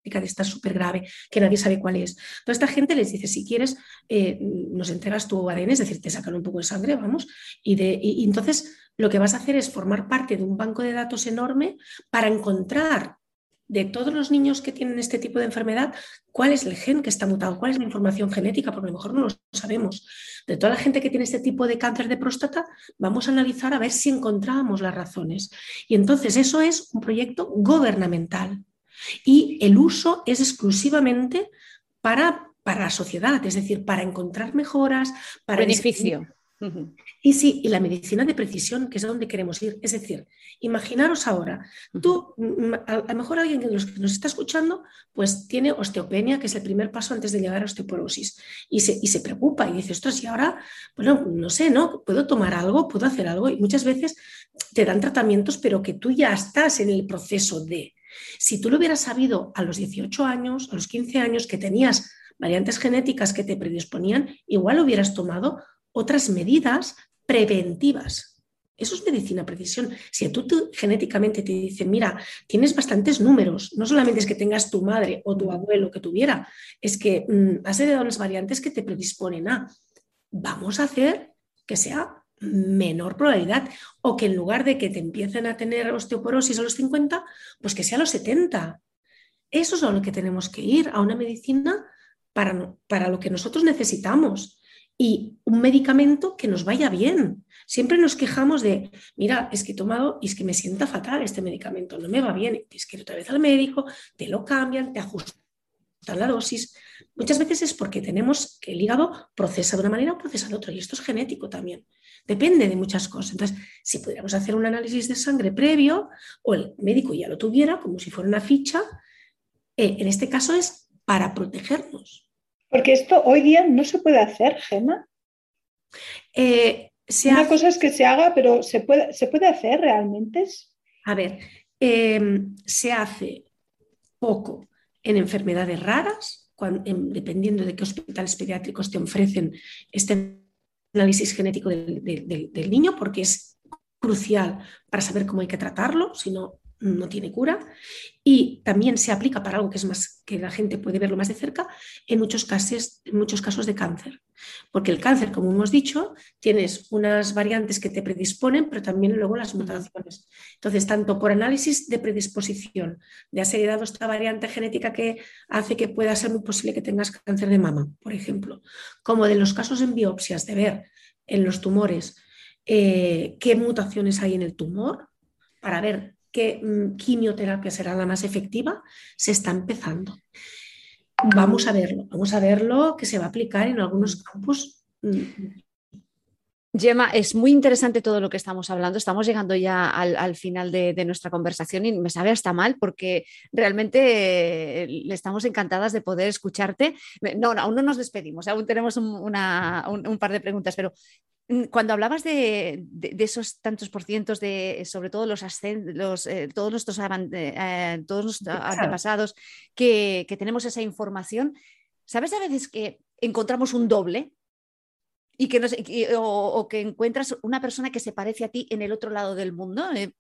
S3: de estar súper grave, que nadie sabe cuál es. Toda esta gente les dice, si quieres, eh, nos entregas tu ADN, es decir, te sacan un poco de sangre, vamos, y, de, y entonces lo que vas a hacer es formar parte de un banco de datos enorme para encontrar de todos los niños que tienen este tipo de enfermedad, cuál es el gen que está mutado, cuál es la información genética, porque a lo mejor no lo sabemos. De toda la gente que tiene este tipo de cáncer de próstata, vamos a analizar a ver si encontramos las razones. Y entonces eso es un proyecto gubernamental. Y el uso es exclusivamente para, para la sociedad, es decir, para encontrar mejoras, para...
S4: Beneficio.
S3: Y sí, y la medicina de precisión, que es a donde queremos ir. Es decir, imaginaros ahora, tú, mm, a, lo mejor alguien que nos, está escuchando, pues tiene osteopenia, que es el primer paso antes de llegar a osteoporosis, y se, y se preocupa y dice, ostras, y ahora, bueno, no sé, ¿no? ¿Puedo tomar algo? ¿Puedo hacer algo? Y muchas veces te dan tratamientos, pero que tú ya estás en el proceso de... Si tú lo hubieras sabido a los 18 años, a los 15 años, que tenías variantes genéticas que te predisponían, igual hubieras tomado otras medidas preventivas. Eso es medicina precisión. Si tú, genéticamente te dicen, mira, tienes bastantes números, no solamente es que tengas tu madre o tu abuelo que tuviera, es que mm, has heredado unas variantes que te predisponen a, vamos a hacer que sea menor probabilidad o que en lugar de que te empiecen a tener osteoporosis a los 50, pues que sea a los 70. Eso es a lo que tenemos que ir, a una medicina para, para lo que nosotros necesitamos y un medicamento que nos vaya bien. Siempre nos quejamos de, mira, es que he tomado y es que me sienta fatal este medicamento, no me va bien, tienes que ir otra vez al médico, te lo cambian, te ajustan la dosis. Muchas veces es porque tenemos que el hígado procesa de una manera o procesa de otra, y esto es genético también. Depende de muchas cosas. Entonces, si pudiéramos hacer un análisis de sangre previo o el médico ya lo tuviera, como si fuera una ficha, eh, en este caso es para protegernos.
S2: Porque esto hoy día no se puede hacer, Gema.
S3: Eh,
S2: una cosa es que se haga, pero ¿se puede, ¿se puede hacer realmente?
S3: A ver, em, se hace poco en enfermedades raras, dependiendo de qué hospitales pediátricos te ofrecen este análisis genético del, niño, porque es crucial para saber cómo hay que tratarlo, si no, no tiene cura. Y también se aplica para algo que es más que la gente puede verlo más de cerca, en muchos casos, en muchos casos de cáncer. Porque el cáncer, como hemos dicho, tienes unas variantes que te predisponen, pero también luego las mutaciones. Entonces, tanto por análisis de predisposición, de has heredado esta variante genética que hace que pueda ser muy posible que tengas cáncer de mama, por ejemplo, como de los casos en biopsias, de ver en los tumores eh, qué mutaciones hay en el tumor, para ver qué mm, quimioterapia será la más efectiva, se está empezando. Vamos a verlo, vamos a verlo que se va a aplicar en algunos campos. Mm.
S4: Gemma, es muy interesante todo lo que estamos hablando. Estamos llegando ya al, final de, nuestra conversación y me sabe hasta mal porque realmente eh, estamos encantadas de poder escucharte. No, aún no nos despedimos, aún tenemos un, par de preguntas, pero cuando hablabas de, esos tantos por cientos de, sobre todo los, los eh, todos nuestros, eh, todos nuestros antepasados, que, que tenemos esa información, ¿sabes a veces que encontramos un doble? y que, no o, que encuentras una persona que se parece a ti en el otro lado del mundo. Eh,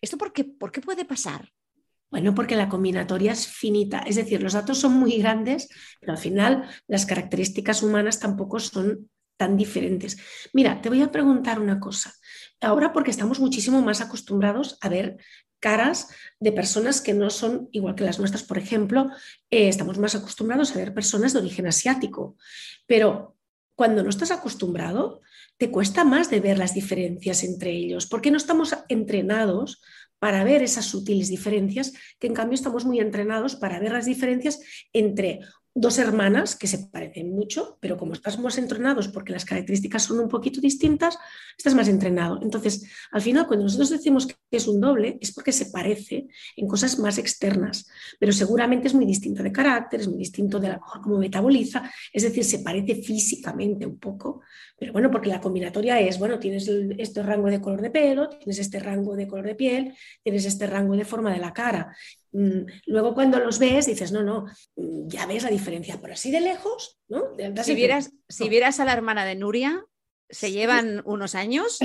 S4: ¿Esto por qué, por qué puede pasar?
S3: Bueno, porque la combinatoria es finita, es decir, los datos son muy grandes, pero al final las características humanas tampoco son tan diferentes. Mira, te voy a preguntar una cosa. Ahora porque estamos muchísimo más acostumbrados a ver caras de personas que no son igual que las nuestras, por ejemplo, eh, estamos más acostumbrados a ver personas de origen asiático, pero cuando no estás acostumbrado, te cuesta más de ver las diferencias entre ellos, porque no estamos entrenados para ver esas sutiles diferencias, que en cambio estamos muy entrenados para ver las diferencias entre dos hermanas que se parecen mucho, pero como estás más entrenados porque las características son un poquito distintas, estás más entrenado. Entonces, al final, cuando nosotros decimos que es un doble, es porque se parece en cosas más externas, pero seguramente es muy distinto de carácter, es muy distinto de cómo metaboliza, es decir, se parece físicamente un poco, pero bueno, porque la combinatoria es, bueno, tienes este rango de color de pelo, tienes este rango de color de piel, tienes este rango de forma de la cara luego cuando los ves dices, no, no, mm, ya ves la diferencia, por así de lejos, ¿no?
S4: si, vieras, si vieras a la hermana de Nuria, se llevan unos años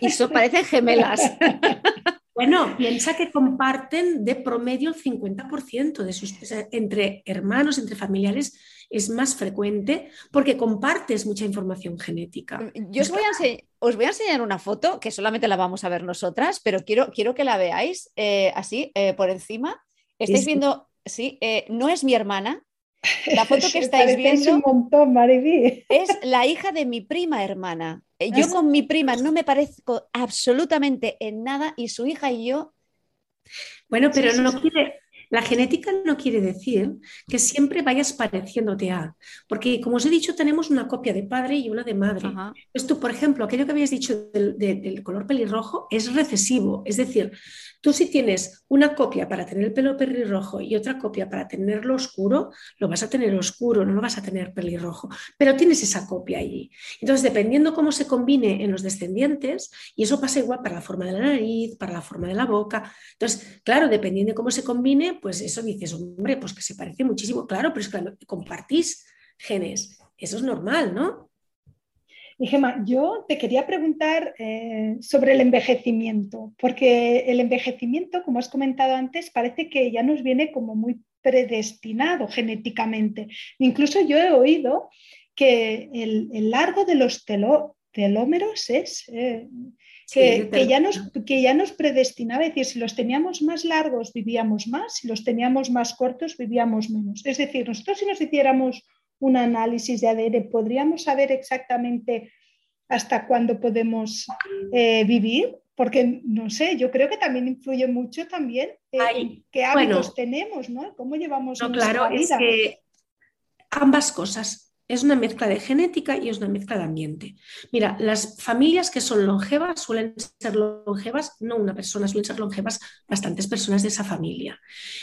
S4: y so, parecen gemelas.
S3: Bueno, piensa que comparten de promedio el 50% de sus entre hermanos, entre familiares, es más frecuente porque compartes mucha información genética.
S4: Mm, yo os voy, a os voy a enseñar una foto que solamente la vamos a ver nosotras, pero quiero, quiero que la veáis eh, así eh, por encima. Estáis viendo, sí, eh, no es mi hermana, la foto que estáis viendo
S2: un montón,
S4: es la hija de mi prima hermana. Yo con mi prima no me parezco absolutamente en nada y su hija y yo.
S3: Bueno, pero no quiere, la genética no quiere decir que siempre vayas pareciéndote a, porque como os he dicho, tenemos una copia de padre y una de madre. Esto, por ejemplo, aquello que habías dicho del, color pelirrojo es recesivo, es decir, tú si tienes una copia para tener el pelo pelirrojo y otra copia para tenerlo oscuro, lo vas a tener oscuro, no lo vas a tener pelirrojo, pero tienes esa copia allí. Entonces, dependiendo cómo se combine en los descendientes, y eso pasa igual para la forma de la nariz, para la forma de la boca, entonces, claro, dependiendo de cómo se combine, pues eso dices, hombre, pues que se parece muchísimo, claro, pero es que compartís genes, eso es normal, ¿no?
S2: Y Gemma, yo te quería preguntar eh, sobre el envejecimiento, porque el envejecimiento, como has comentado antes, parece que ya nos viene como muy predestinado genéticamente. Incluso yo he oído que el, largo de los telómeros es eh, que, ya nos, que ya nos predestinaba, es decir, si los teníamos más largos vivíamos más, si los teníamos más cortos vivíamos menos. Es decir, nosotros si nos hiciéramos un análisis de ADN, podríamos saber exactamente hasta cuándo podemos eh, vivir, porque no sé, yo creo que también influye mucho también en qué hábitos tenemos, ¿no? ¿Cómo llevamos
S3: no, claro, Es que ambas cosas es una mezcla de genética y es una mezcla de ambiente. Mira, las familias que son longevas suelen ser longevas, no una persona, suelen ser longevas bastantes personas de esa familia.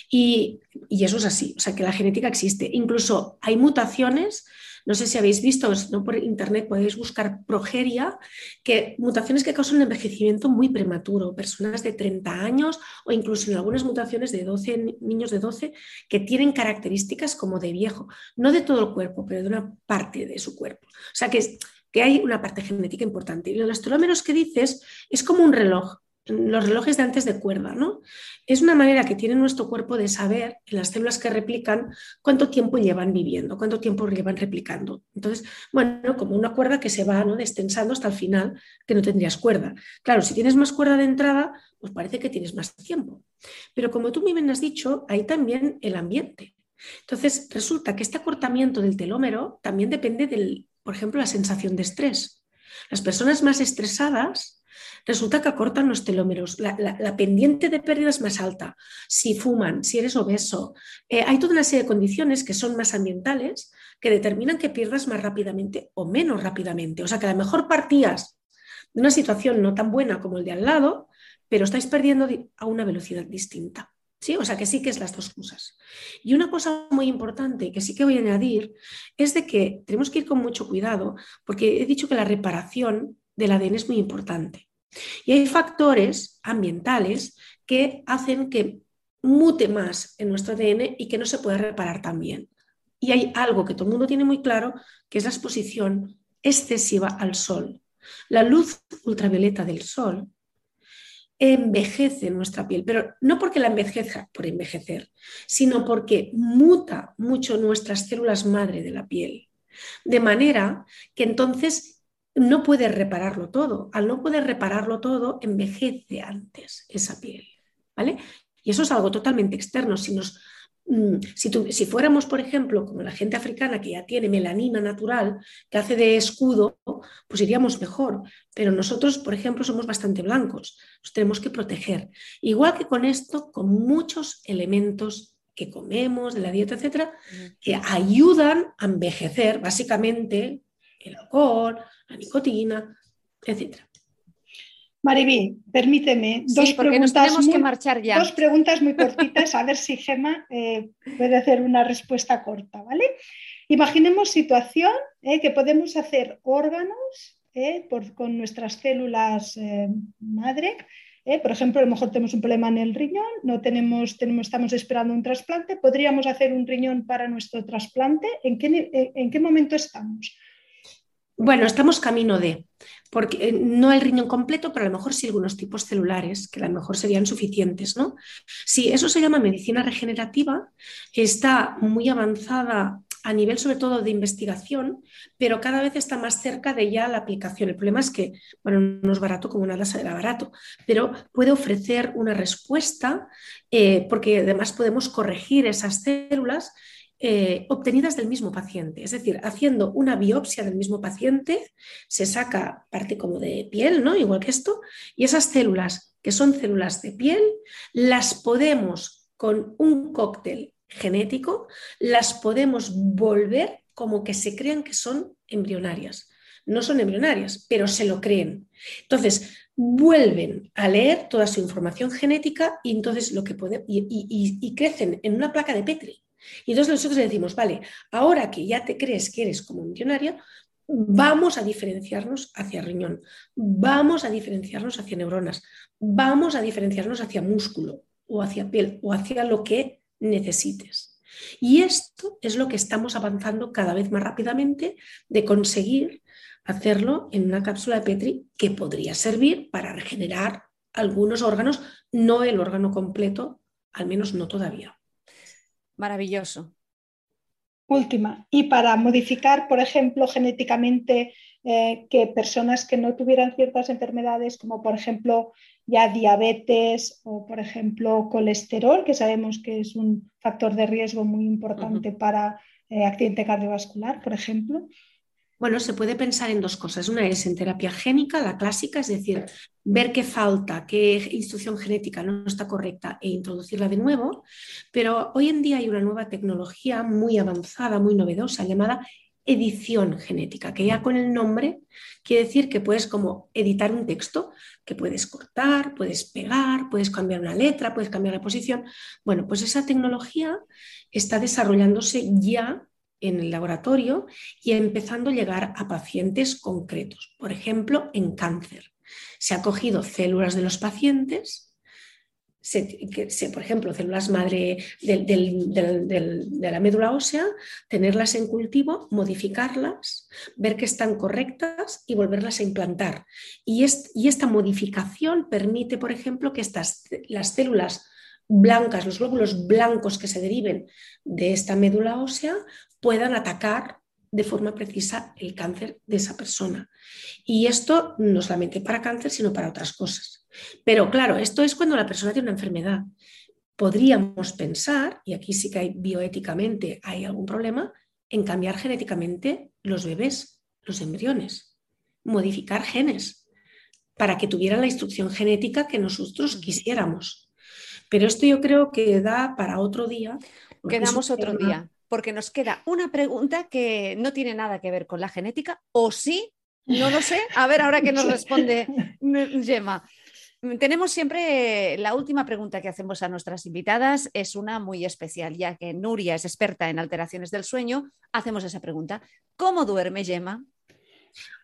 S3: Y, y eso es así, o sea que la genética existe. Incluso hay mutaciones no sé si habéis visto, no por internet podéis buscar progeria, que mutaciones que causan envejecimiento muy prematuro, personas de 30 años o incluso en algunas mutaciones de 12, niños de 12 que tienen características como de viejo, no de todo el cuerpo, pero de una parte de su cuerpo. O sea que, que hay una parte genética importante. Y los telómeros que dices es como un reloj los relojes de antes de cuerda, ¿no? Es una manera que tiene nuestro cuerpo de saber en las células que replican cuánto tiempo llevan viviendo, cuánto tiempo llevan replicando. Entonces, bueno, como una cuerda que se va ¿no? destensando hasta el final, que no tendrías cuerda. Claro, si tienes más cuerda de entrada, pues parece que tienes más tiempo. Pero como tú bien has dicho, hay también el ambiente. Entonces, resulta que este acortamiento del telómero también depende del, por ejemplo, la sensación de estrés. Las personas más estresadas resulta que acortan los telómeros, la, pendiente de pérdida es más alta, si fuman, si eres obeso, eh, hay toda una serie de condiciones que son más ambientales que determinan que pierdas más rápidamente o menos rápidamente. O sea que a lo mejor partías de una situación no tan buena como el de al lado, pero estáis perdiendo a una velocidad distinta. ¿Sí? O sea que sí que es las dos cosas. Y una cosa muy importante que sí que voy a añadir es de que tenemos que ir con mucho cuidado, porque he dicho que la reparación del ADN es muy importante. Y hay factores ambientales que hacen que mute más en nuestro ADN y que no se puede reparar tan bien. Y hay algo que todo el mundo tiene muy claro, que es la exposición excesiva al sol. La luz ultravioleta del sol envejece nuestra piel, pero no porque la envejezca por envejecer, sino porque muta mucho nuestras células madre de la piel. De manera que entonces no puede repararlo todo. Al no poder repararlo todo, envejece antes esa piel. ¿vale? Y eso es algo totalmente externo. Si, nos, mm, si, si, fuéramos, por ejemplo, como la gente africana que ya tiene melanina natural, que hace de escudo, pues iríamos mejor. Pero nosotros, por ejemplo, somos bastante blancos. Nos tenemos que proteger. Igual que con esto, con muchos elementos que comemos, de la dieta, etcétera, que ayudan a envejecer, básicamente el alcohol, la nicotina, etcétera.
S2: Maribí, permíteme dos, preguntas muy, que marchar ya. dos preguntas muy cortitas, a ver si Gema eh, puede hacer una respuesta corta, ¿vale? Imaginemos situación eh, que podemos hacer órganos eh, con nuestras células madre. por ejemplo, a lo mejor tenemos un problema en el riñón, no tenemos, tenemos, estamos esperando un trasplante, podríamos hacer un riñón para nuestro trasplante. ¿En qué, en qué momento estamos?
S3: Bueno, estamos camino de, porque eh, no el riñón completo, pero a lo mejor sí algunos tipos celulares, que a lo mejor serían suficientes, ¿no? Sí, eso se llama medicina regenerativa, está muy avanzada a nivel sobre todo de investigación, pero cada vez está más cerca de ya la aplicación. El problema es que, bueno, no es barato como una tasa era barato, pero puede ofrecer una respuesta eh, porque además podemos corregir esas células eh, obtenidas del mismo paciente. Es decir, haciendo una biopsia del mismo paciente, se saca parte como de piel, ¿no? Igual que esto, y esas células, que son células de piel, las podemos con un cóctel genético, las podemos volver como que se crean que son embrionarias. No son embrionarias, pero se lo creen. Entonces, vuelven a leer toda su información genética y entonces lo que pueden, y crecen en una placa de Petri. Y entonces nosotros decimos, vale, ahora que ya te crees que eres como millonario, vamos a diferenciarnos hacia riñón, vamos a diferenciarnos hacia neuronas, vamos a diferenciarnos hacia músculo o hacia piel o hacia lo que necesites. Y esto es lo que estamos avanzando cada vez más rápidamente de conseguir hacerlo en una cápsula de Petri que podría servir para regenerar algunos órganos, no el órgano completo, al menos no todavía.
S4: Maravilloso.
S2: Última. Y para modificar, por ejemplo, genéticamente eh, que personas que no tuvieran ciertas enfermedades, como por ejemplo ya diabetes o por ejemplo colesterol, que sabemos que es un factor de riesgo muy importante para eh, accidente cardiovascular, por ejemplo,
S3: bueno, se puede pensar en dos cosas. Una es en terapia génica, la clásica, es decir, ver qué falta, qué instrucción genética no está correcta e introducirla de nuevo. Pero hoy en día hay una nueva tecnología muy avanzada, muy novedosa, llamada edición genética, que ya con el nombre quiere decir que puedes como editar un texto, que puedes cortar, puedes pegar, puedes cambiar una letra, puedes cambiar la posición. Bueno, pues esa tecnología está desarrollándose ya en el laboratorio y empezando a llegar a pacientes concretos, por ejemplo, en cáncer. Se ha cogido células de los pacientes, por ejemplo, células madre de la médula ósea, tenerlas en cultivo, modificarlas, ver que están correctas y volverlas a implantar. Y, y esta modificación permite, por ejemplo, que estas, las células blancas, los glóbulos blancos que se deriven de esta médula ósea, puedan atacar de forma precisa el cáncer de esa persona. Y esto no solamente para cáncer, sino para otras cosas. Pero claro, esto es cuando la persona tiene una enfermedad. Podríamos pensar, y aquí sí que hay bioéticamente hay algún problema, en cambiar genéticamente los bebés, los embriones, modificar genes para que tuvieran la instrucción genética que nosotros quisiéramos. Pero esto yo creo que da para otro día.
S4: Quedamos otro día porque nos queda una pregunta que no tiene nada que ver con la genética, o sí, no lo sé. A ver, ahora que nos responde Gemma. Tenemos siempre la última pregunta que hacemos a nuestras invitadas, es una muy especial, ya que Nuria es experta en alteraciones del sueño, hacemos esa pregunta. ¿Cómo duerme Gemma?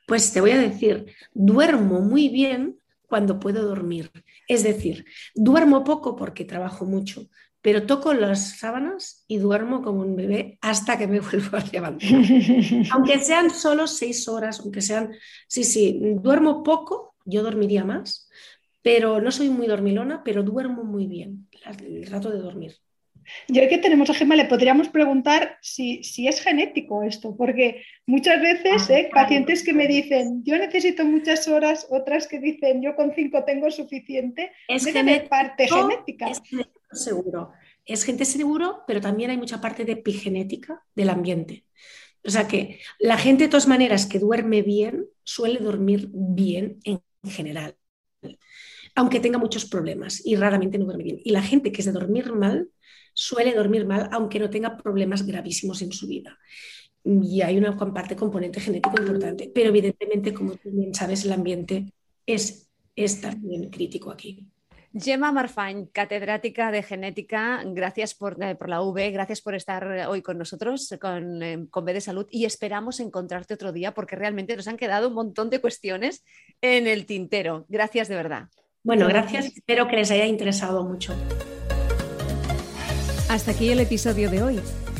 S3: Pues te voy a decir, duermo muy bien cuando puedo dormir. Es decir, duermo poco porque trabajo mucho, pero toco las sábanas y duermo como un bebé hasta que me vuelvo a levantar. aunque sean solo seis horas, aunque sean, sí, sí, duermo poco, yo dormiría más, pero no soy muy dormilona, pero duermo muy bien el rato de dormir.
S2: Yo que tenemos a Gemma le podríamos preguntar si, es genético esto, porque muchas veces ah, ¿eh? pacientes que me dicen yo necesito muchas horas, otras que dicen yo con cinco tengo suficiente,
S3: es parte genética seguro. Es gente seguro, pero también hay mucha parte de epigenética del ambiente. O sea que la gente de todas maneras que duerme bien suele dormir bien en general, aunque tenga muchos problemas y raramente no duerme bien. Y la gente que es de dormir mal suele dormir mal, aunque no tenga problemas gravísimos en su vida. Y hay una parte componente genético importante, pero evidentemente, como tú bien sabes, el ambiente es, es también crítico aquí.
S4: Gemma Marfañ, catedrática de genética, gracias por, eh, por, la V, gracias por estar hoy con nosotros, con, eh, con B de Salud, y esperamos encontrarte otro día porque realmente nos han quedado un montón de cuestiones en el tintero. Gracias de verdad.
S3: Bueno, gracias, espero que les haya interesado mucho.
S1: Hasta aquí el episodio de hoy.